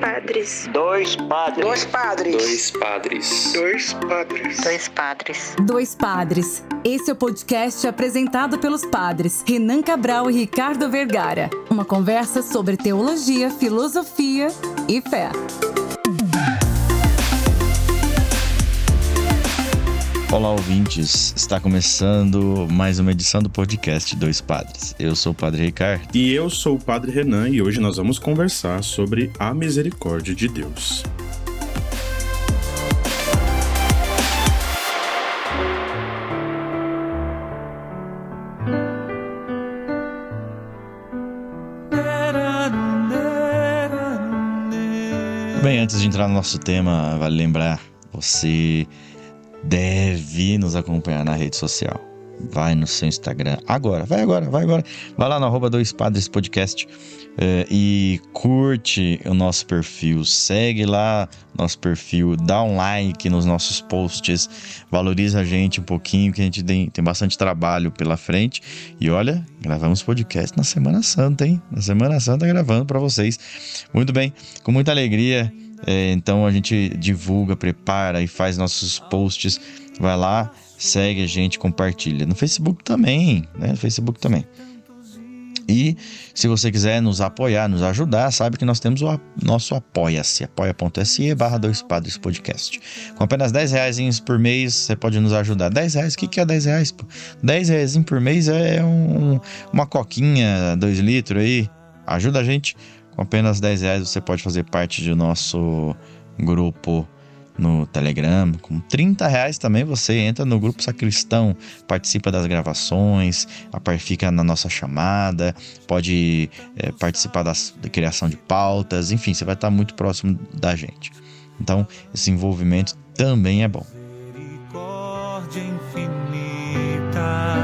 padres. Dois padres. Dois padres. Dois padres. Dois padres. Dois padres. Dois padres. Esse é o podcast apresentado pelos padres Renan Cabral e Ricardo Vergara. Uma conversa sobre teologia, filosofia e fé. Olá, ouvintes! Está começando mais uma edição do podcast Dois Padres. Eu sou o Padre Ricardo. E eu sou o Padre Renan e hoje nós vamos conversar sobre a misericórdia de Deus. Bem, antes de entrar no nosso tema, vale lembrar, você deve nos acompanhar na rede social. Vai no seu Instagram agora, vai agora, vai agora. Vai lá no arroba Dois Padres Podcast é, e curte o nosso perfil. Segue lá nosso perfil, dá um like nos nossos posts, valoriza a gente um pouquinho, que a gente tem, tem bastante trabalho pela frente. E olha, gravamos podcast na Semana Santa, hein? Na Semana Santa gravando para vocês. Muito bem, com muita alegria. É, então a gente divulga, prepara e faz nossos posts. Vai lá, segue a gente, compartilha. No Facebook também, né? No Facebook também. E se você quiser nos apoiar, nos ajudar, sabe que nós temos o nosso apoia-se, apoia.se barra dois padres podcast. Com apenas 10 reais por mês, você pode nos ajudar. 10 reais, o que, que é 10 reais? Pô? 10 reais por mês é um, uma coquinha, 2 litros aí. Ajuda a gente. Com apenas 10 reais você pode fazer parte do nosso grupo no Telegram. Com 30 reais também você entra no grupo Sacristão, participa das gravações, fica na nossa chamada, pode é, participar das, da criação de pautas, enfim, você vai estar muito próximo da gente. Então, esse envolvimento também é bom. Misericórdia infinita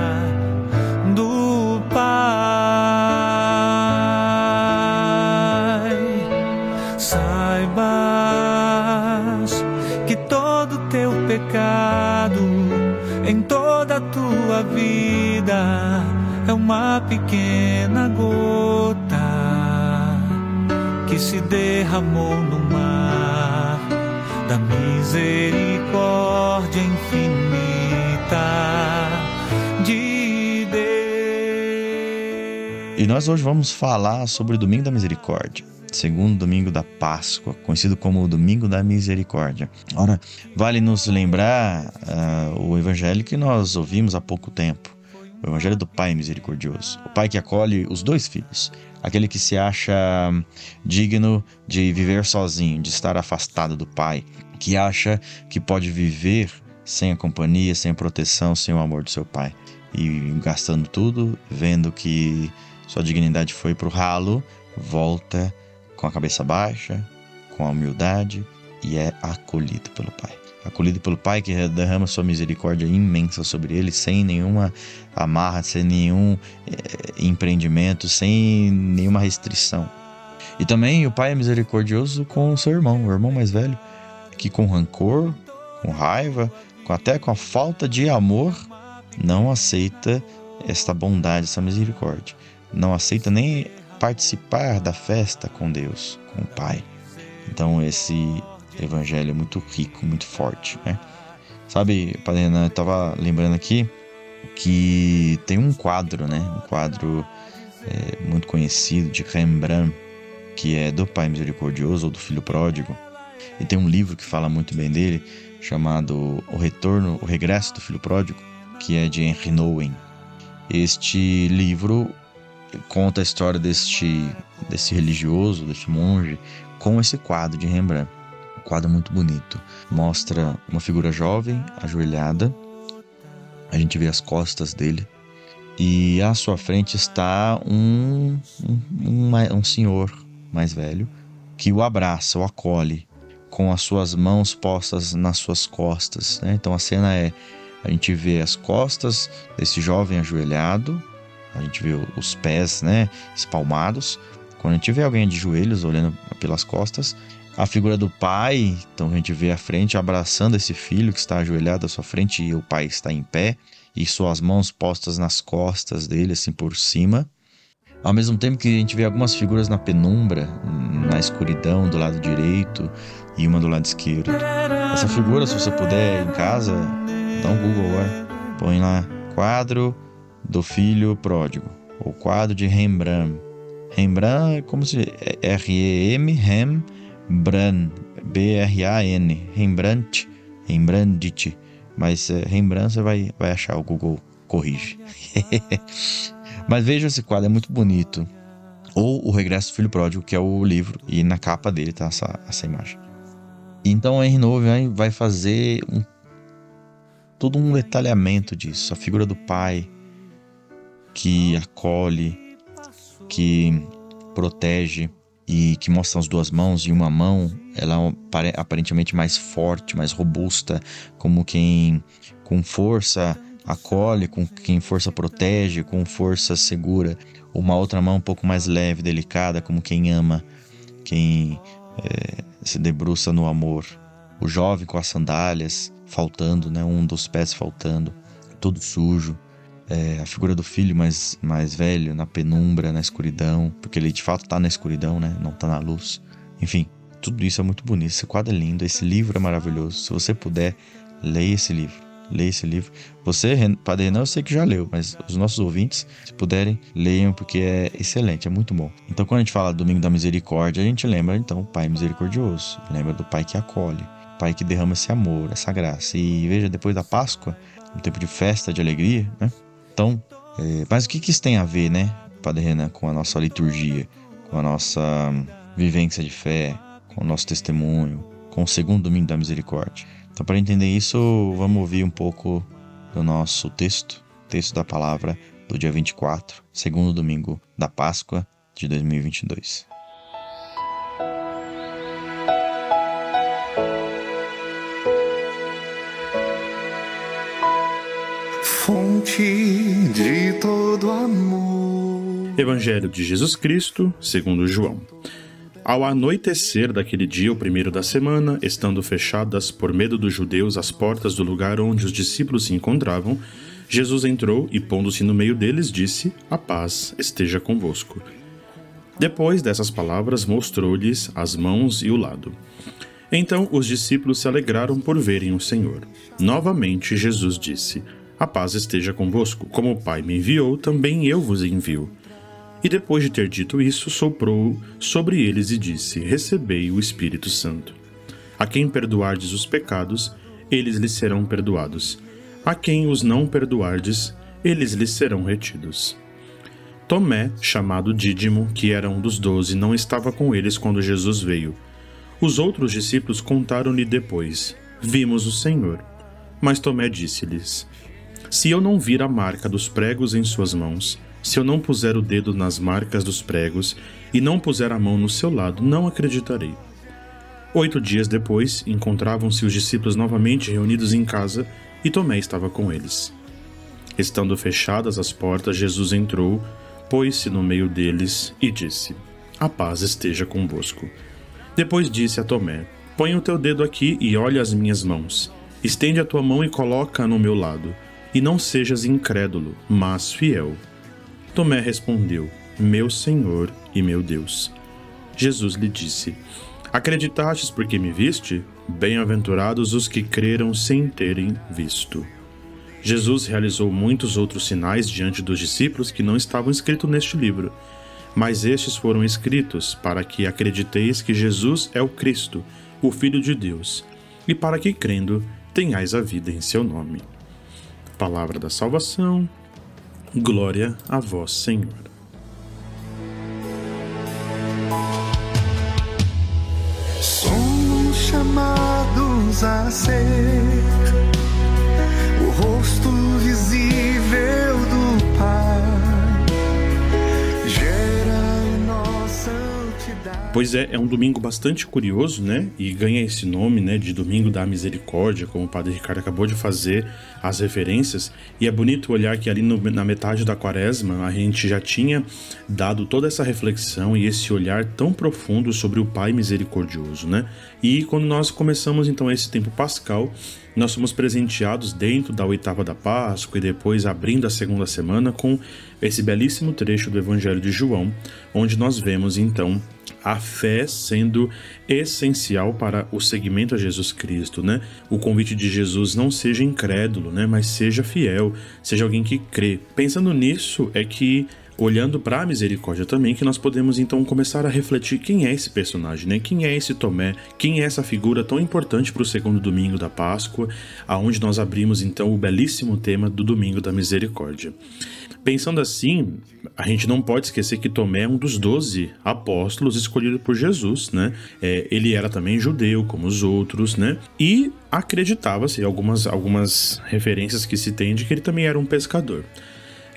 pequena gota que se derramou no mar da misericórdia infinita de Deus. E nós hoje vamos falar sobre o Domingo da Misericórdia segundo domingo da Páscoa, conhecido como o Domingo da Misericórdia. Ora, vale nos lembrar uh, o evangelho que nós ouvimos há pouco tempo. O evangelho do Pai misericordioso. O Pai que acolhe os dois filhos. Aquele que se acha digno de viver sozinho, de estar afastado do Pai. Que acha que pode viver sem a companhia, sem a proteção, sem o amor do seu Pai. E gastando tudo, vendo que sua dignidade foi para o ralo, volta com a cabeça baixa, com a humildade e é acolhido pelo Pai. Acolhido pelo Pai que derrama sua misericórdia imensa sobre ele, sem nenhuma amarra, sem nenhum é, empreendimento, sem nenhuma restrição. E também o Pai é misericordioso com o seu irmão, o irmão mais velho, que com rancor, com raiva, com, até com a falta de amor, não aceita esta bondade, essa misericórdia. Não aceita nem participar da festa com Deus, com o Pai. Então esse evangelho é muito rico, muito forte, né? Sabe, Padre Renan, eu estava lembrando aqui que tem um quadro, né? Um quadro é, muito conhecido de Rembrandt, que é do Pai Misericordioso ou do Filho Pródigo. E tem um livro que fala muito bem dele, chamado O Retorno, o Regresso do Filho Pródigo, que é de Henry Nouwen. Este livro conta a história deste, religioso, deste monge, com esse quadro de Rembrandt. Quadro muito bonito. Mostra uma figura jovem, ajoelhada. A gente vê as costas dele. E à sua frente está um, um, um, um senhor mais velho que o abraça, o acolhe, com as suas mãos postas nas suas costas. Né? Então a cena é: a gente vê as costas desse jovem ajoelhado, a gente vê os pés, né, espalmados. Quando a gente vê alguém de joelhos olhando pelas costas, a figura do pai, então a gente vê a frente abraçando esse filho que está ajoelhado à sua frente e o pai está em pé e suas mãos postas nas costas dele, assim por cima. Ao mesmo tempo que a gente vê algumas figuras na penumbra, na escuridão do lado direito e uma do lado esquerdo. Essa figura, se você puder em casa, dá um Google agora, põe lá quadro do filho pródigo, ou quadro de Rembrandt. Rembrandt é como se é R-E-M, Rembrandt, B-R-A-N, Rembrandt, Rembrandt, mas é, Rembrandt você vai, vai achar, o Google corrige. mas veja esse quadro, é muito bonito. Ou O Regresso do Filho Pródigo, que é o livro, e na capa dele tá essa, essa imagem. Então a R9 vai fazer um, todo um detalhamento disso, a figura do pai que acolhe, que protege e que mostra as duas mãos e uma mão ela é aparentemente mais forte, mais robusta, como quem com força acolhe, com quem força protege, com força segura. Uma outra mão um pouco mais leve, delicada, como quem ama, quem é, se debruça no amor. O jovem com as sandálias faltando, né? um dos pés faltando, todo sujo. É, a figura do filho mais, mais velho na penumbra, na escuridão, porque ele de fato está na escuridão, né? não está na luz. Enfim, tudo isso é muito bonito. Esse quadro é lindo, esse livro é maravilhoso. Se você puder, leia esse livro leia esse livro. Você, Padre Renan, eu sei que já leu, mas os nossos ouvintes, se puderem, leiam porque é excelente, é muito bom. Então, quando a gente fala Domingo da Misericórdia, a gente lembra então Pai misericordioso, lembra do Pai que acolhe, Pai que derrama esse amor, essa graça. E veja, depois da Páscoa, um tempo de festa, de alegria, né? Então, é, mas o que, que isso tem a ver, né, Padre Renan, com a nossa liturgia, com a nossa vivência de fé, com o nosso testemunho, com o segundo domingo da misericórdia? Então, para entender isso, vamos ouvir um pouco do nosso texto, texto da palavra do dia 24, segundo domingo da Páscoa de 2022. Fonte de todo amor. Evangelho de Jesus Cristo, segundo João. Ao anoitecer daquele dia, o primeiro da semana, estando fechadas por medo dos judeus as portas do lugar onde os discípulos se encontravam, Jesus entrou e, pondo-se no meio deles, disse: A paz esteja convosco. Depois dessas palavras, mostrou-lhes as mãos e o lado. Então os discípulos se alegraram por verem o Senhor. Novamente Jesus disse: A paz esteja convosco. Como o Pai me enviou, também eu vos envio. E depois de ter dito isso, soprou sobre eles e disse: Recebei o Espírito Santo. A quem perdoardes os pecados, eles lhes serão perdoados. A quem os não perdoardes, eles lhes serão retidos. Tomé, chamado Dídimo, que era um dos doze, não estava com eles quando Jesus veio. Os outros discípulos contaram-lhe depois: Vimos o Senhor. Mas Tomé disse-lhes: Se eu não vir a marca dos pregos em suas mãos, se eu não puser o dedo nas marcas dos pregos e não puser a mão no seu lado, não acreditarei. Oito dias depois, encontravam-se os discípulos novamente reunidos em casa e Tomé estava com eles. Estando fechadas as portas, Jesus entrou, pôs-se no meio deles e disse: A paz esteja convosco. Depois disse a Tomé: Põe o teu dedo aqui e olha as minhas mãos. Estende a tua mão e coloca-a no meu lado. E não sejas incrédulo, mas fiel. Tomé respondeu: Meu Senhor e meu Deus. Jesus lhe disse: Acreditastes porque me viste? Bem-aventurados os que creram sem terem visto. Jesus realizou muitos outros sinais diante dos discípulos que não estavam escritos neste livro, mas estes foram escritos para que acrediteis que Jesus é o Cristo, o Filho de Deus, e para que, crendo, tenhais a vida em seu nome. Palavra da salvação, Glória a vós, Senhor. Somos chamados a ser Pois é, é um domingo bastante curioso, né? E ganha esse nome, né, de Domingo da Misericórdia, como o Padre Ricardo acabou de fazer as referências, e é bonito olhar que ali no, na metade da quaresma a gente já tinha dado toda essa reflexão e esse olhar tão profundo sobre o Pai misericordioso, né? E quando nós começamos então esse tempo pascal, nós somos presenteados dentro da oitava da Páscoa e depois abrindo a segunda semana com esse belíssimo trecho do Evangelho de João, onde nós vemos então a fé sendo essencial para o seguimento a Jesus Cristo, né? O convite de Jesus não seja incrédulo, né, mas seja fiel, seja alguém que crê. Pensando nisso é que olhando para a misericórdia também, que nós podemos então começar a refletir quem é esse personagem, né? Quem é esse Tomé? Quem é essa figura tão importante para o segundo domingo da Páscoa, aonde nós abrimos então o belíssimo tema do domingo da misericórdia. Pensando assim, a gente não pode esquecer que Tomé é um dos doze apóstolos escolhidos por Jesus, né? É, ele era também judeu, como os outros, né? E acreditava-se, algumas, algumas referências que se tem de que ele também era um pescador.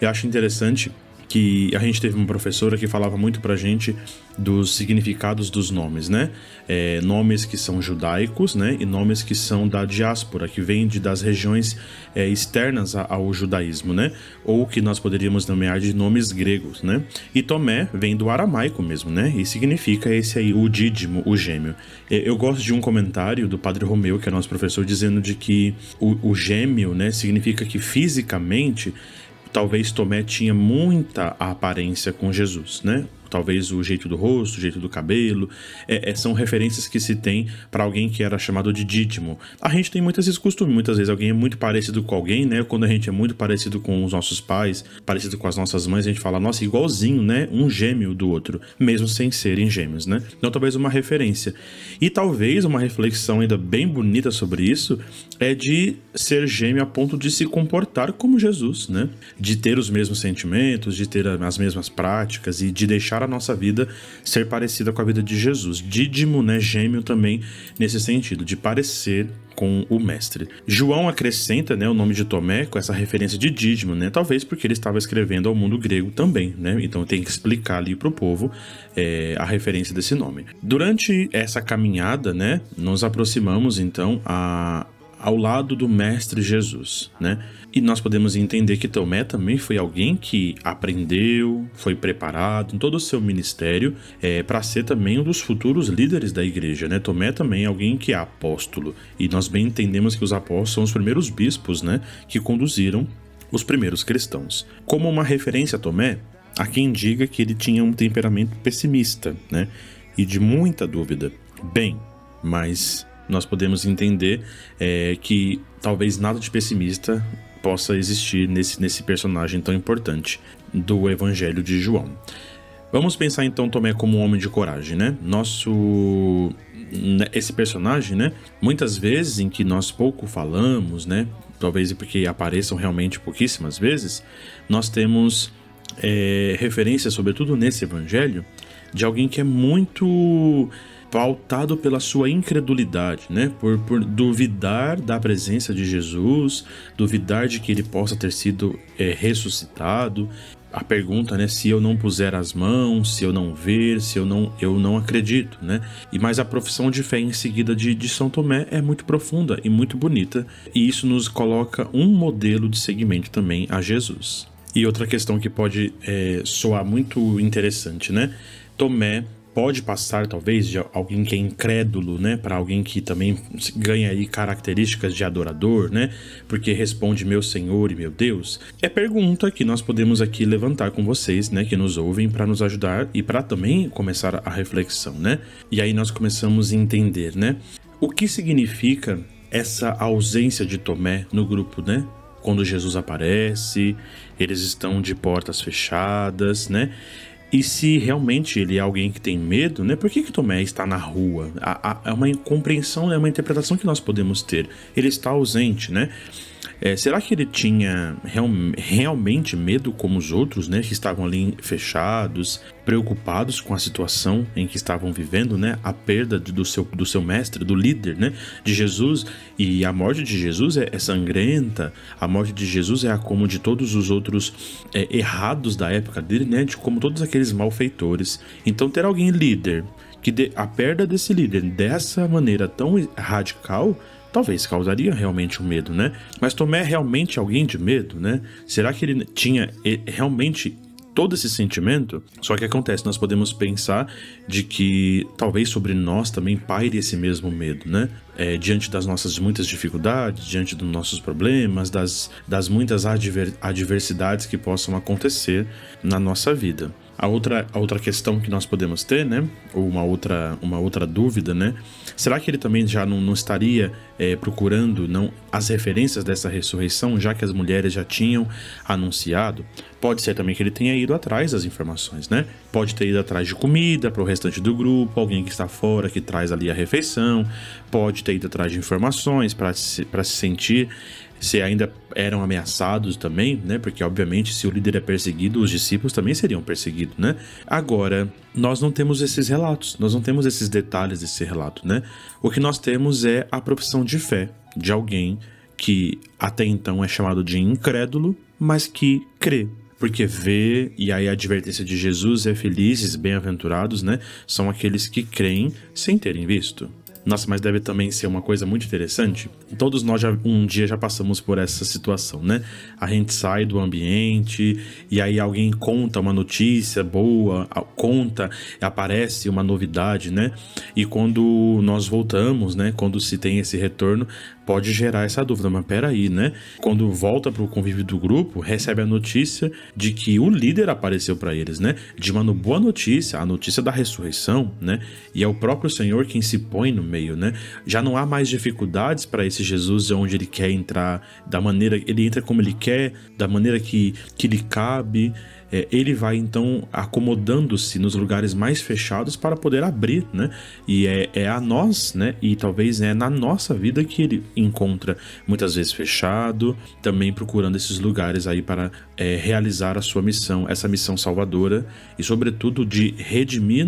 Eu acho interessante que a gente teve uma professora que falava muito pra gente dos significados dos nomes, né? É, nomes que são judaicos, né? E nomes que são da diáspora, que vêm de, das regiões é, externas ao judaísmo, né? Ou que nós poderíamos nomear de nomes gregos, né? E Tomé vem do aramaico mesmo, né? E significa esse aí, o dídimo, o gêmeo. Eu gosto de um comentário do Padre Romeu, que é nosso professor, dizendo de que o, o gêmeo, né? Significa que fisicamente talvez Tomé tinha muita aparência com Jesus, né? Talvez o jeito do rosto, o jeito do cabelo, é, é, são referências que se tem para alguém que era chamado de Dídimo. A gente tem muitos esses costumes, muitas vezes alguém é muito parecido com alguém, né? Quando a gente é muito parecido com os nossos pais, parecido com as nossas mães, a gente fala, nossa, igualzinho, né? Um gêmeo do outro, mesmo sem serem gêmeos, né? Então talvez uma referência. E talvez uma reflexão ainda bem bonita sobre isso é de ser gêmeo a ponto de se comportar como Jesus, né? De ter os mesmos sentimentos, de ter as mesmas práticas e de deixar a nossa vida ser parecida com a vida de Jesus. Dídimo, né, gêmeo também nesse sentido, de parecer com o mestre. João acrescenta, né, o nome de Tomé com essa referência de Dídimo, né, talvez porque ele estava escrevendo ao mundo grego também, né, então tem que explicar ali para o povo é, a referência desse nome. Durante essa caminhada, né, nos aproximamos então a ao lado do Mestre Jesus, né? E nós podemos entender que Tomé também foi alguém que aprendeu, foi preparado em todo o seu ministério é, para ser também um dos futuros líderes da igreja, né? Tomé também é alguém que é apóstolo e nós bem entendemos que os apóstolos são os primeiros bispos, né? Que conduziram os primeiros cristãos. Como uma referência a Tomé, há quem diga que ele tinha um temperamento pessimista, né? E de muita dúvida. Bem, mas nós podemos entender é, que talvez nada de pessimista possa existir nesse, nesse personagem tão importante do Evangelho de João. Vamos pensar então Tomé como um homem de coragem, né? Nosso né, esse personagem, né? Muitas vezes em que nós pouco falamos, né? Talvez porque apareçam realmente pouquíssimas vezes, nós temos é, referência, sobretudo nesse evangelho, de alguém que é muito pautado pela sua incredulidade, né? Por, por duvidar da presença de Jesus, duvidar de que ele possa ter sido é, ressuscitado. A pergunta, né, se eu não puser as mãos, se eu não ver, se eu não, eu não acredito, né? E mas a profissão de fé em seguida de, de São Tomé é muito profunda e muito bonita, e isso nos coloca um modelo de seguimento também a Jesus. E outra questão que pode é, soar muito interessante, né? Tomé pode passar talvez de alguém que é incrédulo, né, para alguém que também ganha aí características de adorador, né, porque responde meu Senhor e meu Deus. É pergunta que nós podemos aqui levantar com vocês, né, que nos ouvem para nos ajudar e para também começar a reflexão, né? E aí nós começamos a entender, né, o que significa essa ausência de Tomé no grupo, né? Quando Jesus aparece, eles estão de portas fechadas, né? E se realmente ele é alguém que tem medo, né? Por que, que Tomé está na rua? É uma compreensão, é uma interpretação que nós podemos ter. Ele está ausente, né? É, será que ele tinha real, realmente medo como os outros, né, que estavam ali fechados, preocupados com a situação em que estavam vivendo, né, a perda do seu, do seu mestre, do líder, né, de Jesus e a morte de Jesus é, é sangrenta, a morte de Jesus é a como de todos os outros é, errados da época dele, né, de como todos aqueles malfeitores. Então ter alguém líder que a perda desse líder dessa maneira tão radical talvez causaria realmente um medo, né? Mas Tomé é realmente alguém de medo, né? Será que ele tinha realmente todo esse sentimento. Só que acontece, nós podemos pensar de que talvez sobre nós também paire esse mesmo medo, né? É, diante das nossas muitas dificuldades, diante dos nossos problemas, das, das muitas adver, adversidades que possam acontecer na nossa vida. A outra, a outra questão que nós podemos ter, né? Ou uma outra, uma outra dúvida, né? Será que ele também já não, não estaria é, procurando não as referências dessa ressurreição, já que as mulheres já tinham anunciado? Pode ser também que ele tenha ido atrás das informações, né? Pode ter ido atrás de comida para o restante do grupo, alguém que está fora que traz ali a refeição, pode ter ido atrás de informações para se, se sentir se ainda eram ameaçados também, né? Porque obviamente se o líder é perseguido, os discípulos também seriam perseguidos, né? Agora, nós não temos esses relatos, nós não temos esses detalhes desse relato, né? O que nós temos é a profissão de fé de alguém que até então é chamado de incrédulo, mas que crê, porque vê, e aí a advertência de Jesus é felizes, bem-aventurados, né? São aqueles que creem sem terem visto. Nossa, mas deve também ser uma coisa muito interessante. Todos nós já um dia já passamos por essa situação, né? A gente sai do ambiente e aí alguém conta uma notícia boa, conta, aparece uma novidade, né? E quando nós voltamos, né? Quando se tem esse retorno, pode gerar essa dúvida, mas peraí, né? Quando volta para o convívio do grupo, recebe a notícia de que o líder apareceu para eles, né? De uma boa notícia, a notícia da ressurreição, né? E é o próprio Senhor quem se põe no meio, né? Já não há mais dificuldades para esse Jesus onde ele quer entrar, da maneira ele entra como ele quer, da maneira que, que lhe cabe é, ele vai então acomodando-se nos lugares mais fechados para poder abrir, né? E é, é a nós, né? E talvez é na nossa vida que ele encontra muitas vezes fechado, também procurando esses lugares aí para é, realizar a sua missão, essa missão salvadora e, sobretudo, de redimir,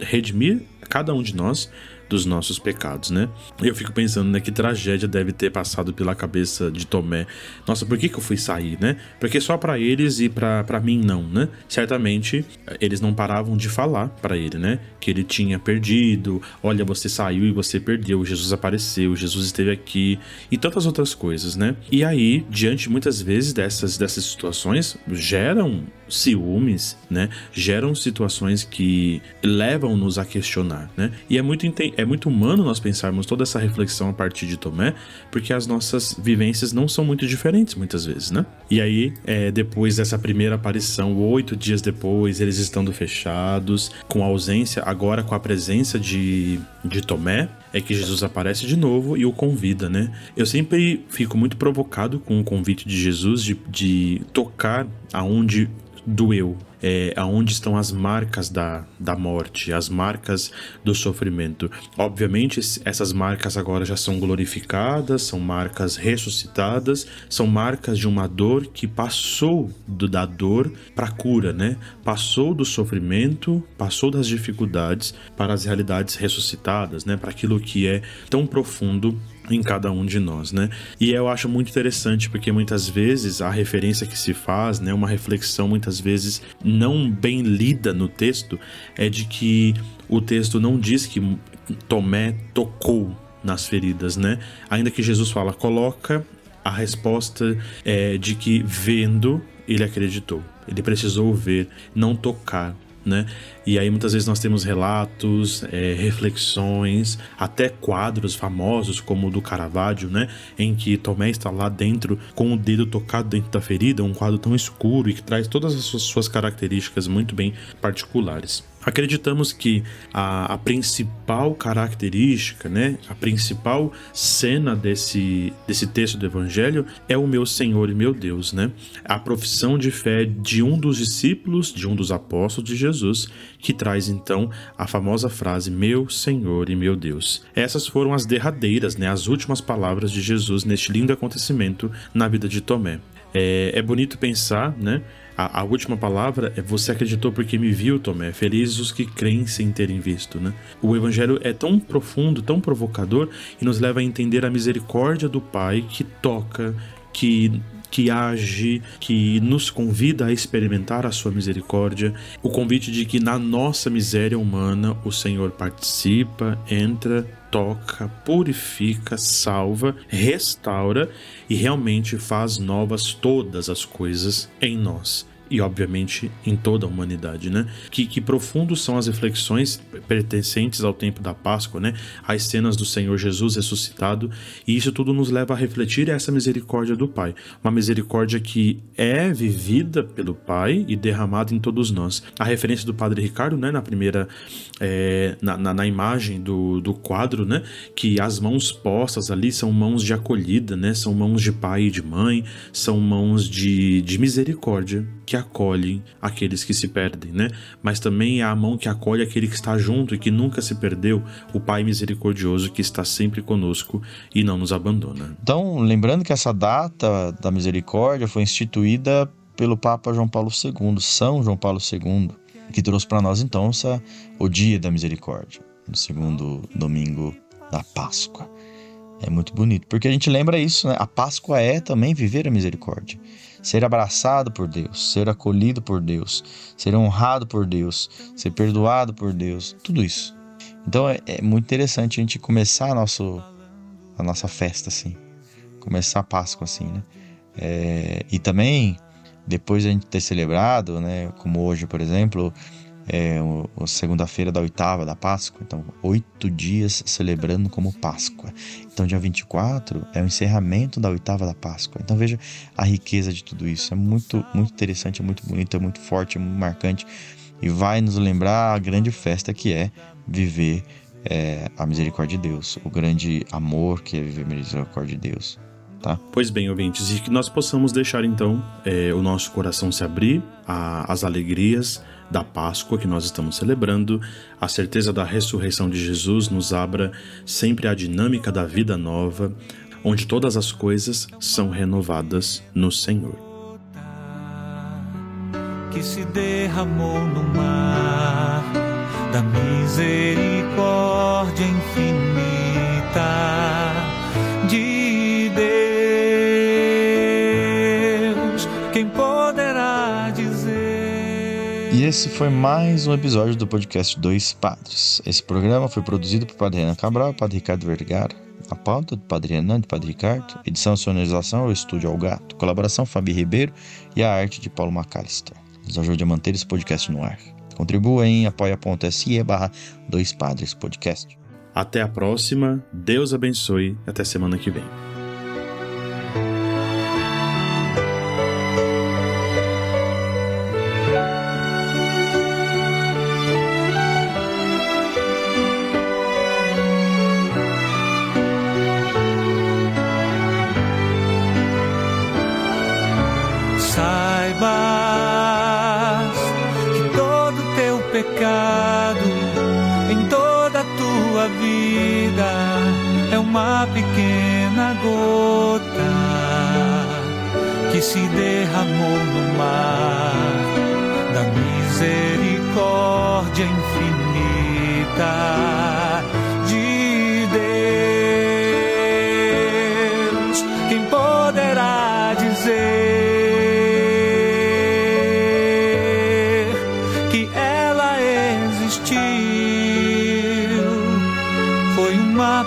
redimir cada um de nós dos nossos pecados, né? Eu fico pensando, né, que tragédia deve ter passado pela cabeça de Tomé. Nossa, por que, que eu fui sair, né? Porque só para eles e para mim não, né? Certamente eles não paravam de falar para ele, né? Que ele tinha perdido, olha, você saiu e você perdeu, Jesus apareceu, Jesus esteve aqui e tantas outras coisas, né? E aí, diante muitas vezes dessas, dessas situações, geram ciúmes, né? Geram situações que levam-nos a questionar, né? E é muito, é muito humano nós pensarmos toda essa reflexão a partir de Tomé, porque as nossas vivências não são muito diferentes muitas vezes, né? E aí, é, depois dessa primeira aparição, oito dias depois, eles estando fechados, com a ausência, agora com a presença de, de Tomé, é que Jesus aparece de novo e o convida, né? Eu sempre fico muito provocado com o convite de Jesus de, de tocar aonde doeu, é, aonde estão as marcas da, da morte, as marcas do sofrimento. Obviamente, essas marcas agora já são glorificadas, são marcas ressuscitadas, são marcas de uma dor que passou do, da dor para a cura, né? Passou do sofrimento, passou das dificuldades para as realidades ressuscitadas, né? Para aquilo que é tão profundo em cada um de nós, né? E eu acho muito interessante porque muitas vezes a referência que se faz, né, uma reflexão muitas vezes não bem lida no texto, é de que o texto não diz que Tomé tocou nas feridas, né? Ainda que Jesus fala, coloca a resposta é, de que vendo ele acreditou. Ele precisou ver, não tocar né? E aí muitas vezes nós temos relatos, é, reflexões, até quadros famosos como o do Caravaggio, né? Em que Tomé está lá dentro com o dedo tocado dentro da ferida, um quadro tão escuro e que traz todas as suas características muito bem particulares. Acreditamos que a, a, principal característica, né, a principal cena desse, desse texto do Evangelho é o meu Senhor e meu Deus, né? A profissão de fé de um dos discípulos, de um dos apóstolos de Jesus, que traz então a famosa frase meu Senhor e meu Deus. Essas foram as derradeiras, né, as últimas palavras de Jesus neste lindo acontecimento na vida de Tomé. É, é bonito pensar, né? A, a, última palavra é você acreditou porque me viu, Tomé. Felizes os que creem sem terem visto, né? O evangelho é tão profundo, tão provocador e nos leva a entender a misericórdia do Pai que toca, que que age, que nos convida a experimentar a sua misericórdia, o convite de que na nossa miséria humana o Senhor participa, entra, toca, purifica, salva, restaura e realmente faz novas todas as coisas em nós e, obviamente, em toda a humanidade, né? Que, que profundos são as reflexões pertencentes ao tempo da Páscoa, né? As cenas do Senhor Jesus ressuscitado, e isso tudo nos leva a refletir essa misericórdia do Pai. Uma misericórdia que é vivida pelo Pai e derramada em todos nós. A referência do Padre Ricardo, né? Na primeira, é, na, na, na, imagem do, do quadro, né? Que as mãos postas ali são mãos de acolhida, né? São mãos de pai e de mãe, são mãos de, de misericórdia que acolhem aqueles que se perdem, né? Mas também é a mão que acolhe aquele que está junto e que nunca se perdeu, o Pai misericordioso que está sempre conosco e não nos abandona. Então, lembrando que essa data da misericórdia foi instituída pelo Papa João Paulo II, São João Paulo II, que trouxe para nós então essa, o dia da misericórdia, no segundo domingo da Páscoa. É muito bonito, porque a gente lembra isso, né? A Páscoa é também viver a misericórdia ser abraçado por Deus, ser acolhido por Deus, ser honrado por Deus, ser perdoado por Deus, tudo isso. Então é, é muito interessante a gente começar a, nosso, a nossa festa assim, começar a Páscoa assim, né? É, e também depois a gente ter celebrado, né, como hoje, por exemplo, é, o, segunda-feira da oitava da Páscoa, então oito dias celebrando como Páscoa. Então dia 24 é o encerramento da oitava da Páscoa. Então veja a riqueza de tudo isso. É muito, muito interessante, é muito bonito, é muito forte, é muito marcante e vai nos lembrar a grande festa que é viver é, a misericórdia de Deus, o grande amor que é viver a misericórdia de Deus. Tá? Pois bem, ouvintes, e que nós possamos deixar então é, o nosso coração se abrir às alegrias, da Páscoa que nós estamos celebrando, a certeza da ressurreição de Jesus nos abra sempre a dinâmica da vida nova, onde todas as coisas são renovadas no Senhor. Que se derramou no mar da misericórdia infinita esse foi mais um episódio do podcast Dois Padres. Esse programa foi produzido por Padre Renan Cabral e Padre Ricardo Vergara. A pauta do Padre Renan e Padre Ricardo. Edição e sonorização é o Estúdio Algato. Colaboração Fabi Ribeiro e a arte de Paulo McAllister. Nos ajude a manter esse podcast no ar. Contribua em apoia.se barra Dois Padres Podcast. Até a próxima, Deus abençoe até semana que vem.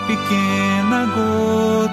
Pequena gota,